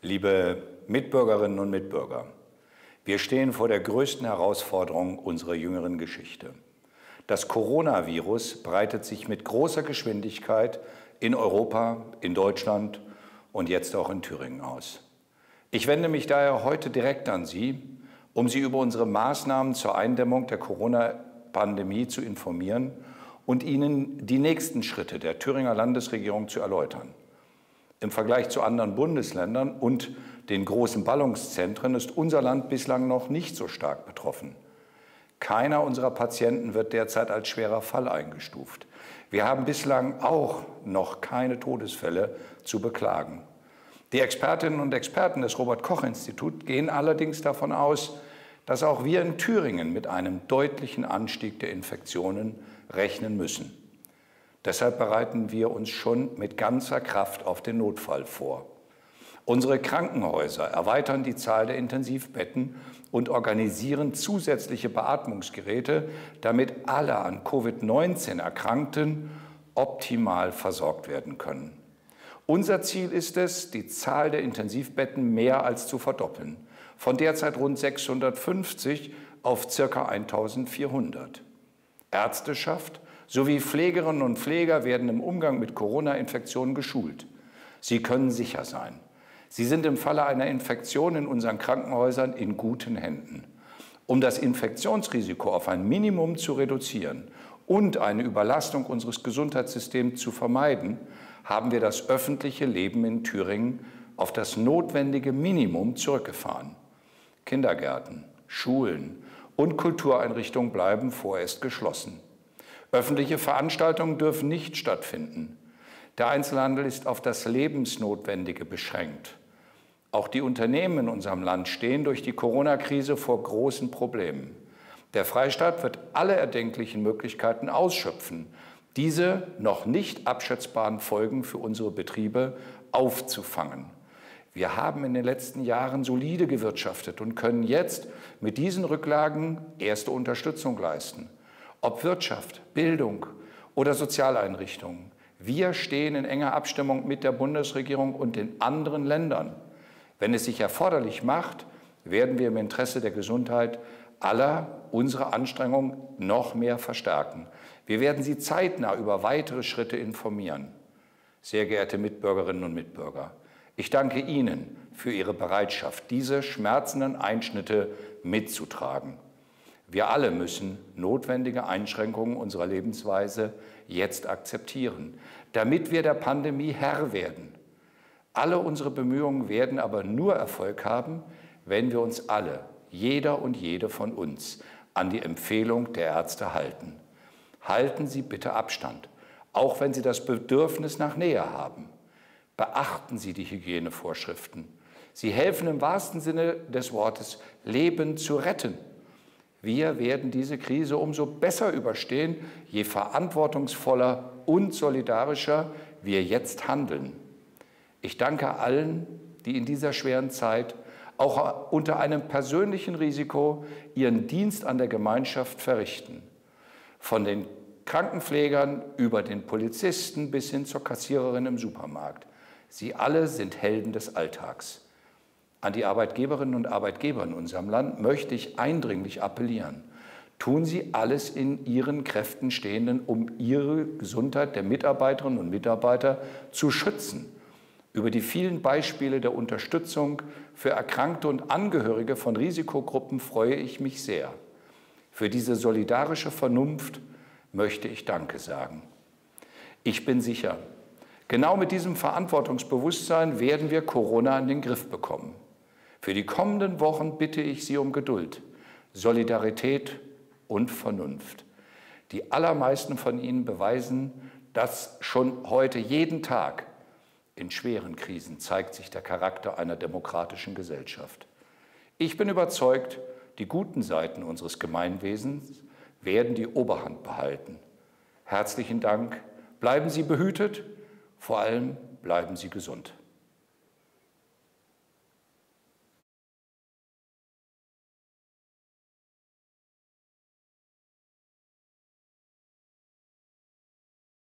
Liebe Mitbürgerinnen und Mitbürger, wir stehen vor der größten Herausforderung unserer jüngeren Geschichte. Das Coronavirus breitet sich mit großer Geschwindigkeit in Europa, in Deutschland und jetzt auch in Thüringen aus. Ich wende mich daher heute direkt an Sie, um Sie über unsere Maßnahmen zur Eindämmung der Corona-Pandemie zu informieren und Ihnen die nächsten Schritte der Thüringer Landesregierung zu erläutern. Im Vergleich zu anderen Bundesländern und den großen Ballungszentren ist unser Land bislang noch nicht so stark betroffen. Keiner unserer Patienten wird derzeit als schwerer Fall eingestuft. Wir haben bislang auch noch keine Todesfälle zu beklagen. Die Expertinnen und Experten des Robert Koch Instituts gehen allerdings davon aus, dass auch wir in Thüringen mit einem deutlichen Anstieg der Infektionen rechnen müssen. Deshalb bereiten wir uns schon mit ganzer Kraft auf den Notfall vor. Unsere Krankenhäuser erweitern die Zahl der Intensivbetten und organisieren zusätzliche Beatmungsgeräte, damit alle an Covid-19 Erkrankten optimal versorgt werden können. Unser Ziel ist es, die Zahl der Intensivbetten mehr als zu verdoppeln, von derzeit rund 650 auf ca. 1400. Ärzteschaft sowie Pflegerinnen und Pfleger werden im Umgang mit Corona-Infektionen geschult. Sie können sicher sein. Sie sind im Falle einer Infektion in unseren Krankenhäusern in guten Händen. Um das Infektionsrisiko auf ein Minimum zu reduzieren und eine Überlastung unseres Gesundheitssystems zu vermeiden, haben wir das öffentliche Leben in Thüringen auf das notwendige Minimum zurückgefahren. Kindergärten, Schulen und Kultureinrichtungen bleiben vorerst geschlossen. Öffentliche Veranstaltungen dürfen nicht stattfinden. Der Einzelhandel ist auf das Lebensnotwendige beschränkt. Auch die Unternehmen in unserem Land stehen durch die Corona-Krise vor großen Problemen. Der Freistaat wird alle erdenklichen Möglichkeiten ausschöpfen, diese noch nicht abschätzbaren Folgen für unsere Betriebe aufzufangen. Wir haben in den letzten Jahren solide gewirtschaftet und können jetzt mit diesen Rücklagen erste Unterstützung leisten ob Wirtschaft, Bildung oder Sozialeinrichtungen. Wir stehen in enger Abstimmung mit der Bundesregierung und den anderen Ländern. Wenn es sich erforderlich macht, werden wir im Interesse der Gesundheit aller unsere Anstrengungen noch mehr verstärken. Wir werden Sie zeitnah über weitere Schritte informieren. Sehr geehrte Mitbürgerinnen und Mitbürger, ich danke Ihnen für Ihre Bereitschaft, diese schmerzenden Einschnitte mitzutragen. Wir alle müssen notwendige Einschränkungen unserer Lebensweise jetzt akzeptieren, damit wir der Pandemie Herr werden. Alle unsere Bemühungen werden aber nur Erfolg haben, wenn wir uns alle, jeder und jede von uns, an die Empfehlung der Ärzte halten. Halten Sie bitte Abstand, auch wenn Sie das Bedürfnis nach Nähe haben. Beachten Sie die Hygienevorschriften. Sie helfen im wahrsten Sinne des Wortes, Leben zu retten. Wir werden diese Krise umso besser überstehen, je verantwortungsvoller und solidarischer wir jetzt handeln. Ich danke allen, die in dieser schweren Zeit auch unter einem persönlichen Risiko ihren Dienst an der Gemeinschaft verrichten. Von den Krankenpflegern über den Polizisten bis hin zur Kassiererin im Supermarkt. Sie alle sind Helden des Alltags. An die Arbeitgeberinnen und Arbeitgeber in unserem Land möchte ich eindringlich appellieren. Tun Sie alles in Ihren Kräften Stehenden, um Ihre Gesundheit der Mitarbeiterinnen und Mitarbeiter zu schützen. Über die vielen Beispiele der Unterstützung für Erkrankte und Angehörige von Risikogruppen freue ich mich sehr. Für diese solidarische Vernunft möchte ich Danke sagen. Ich bin sicher, genau mit diesem Verantwortungsbewusstsein werden wir Corona in den Griff bekommen. Für die kommenden Wochen bitte ich Sie um Geduld, Solidarität und Vernunft. Die allermeisten von Ihnen beweisen das schon heute jeden Tag. In schweren Krisen zeigt sich der Charakter einer demokratischen Gesellschaft. Ich bin überzeugt, die guten Seiten unseres Gemeinwesens werden die Oberhand behalten. Herzlichen Dank. Bleiben Sie behütet, vor allem bleiben Sie gesund.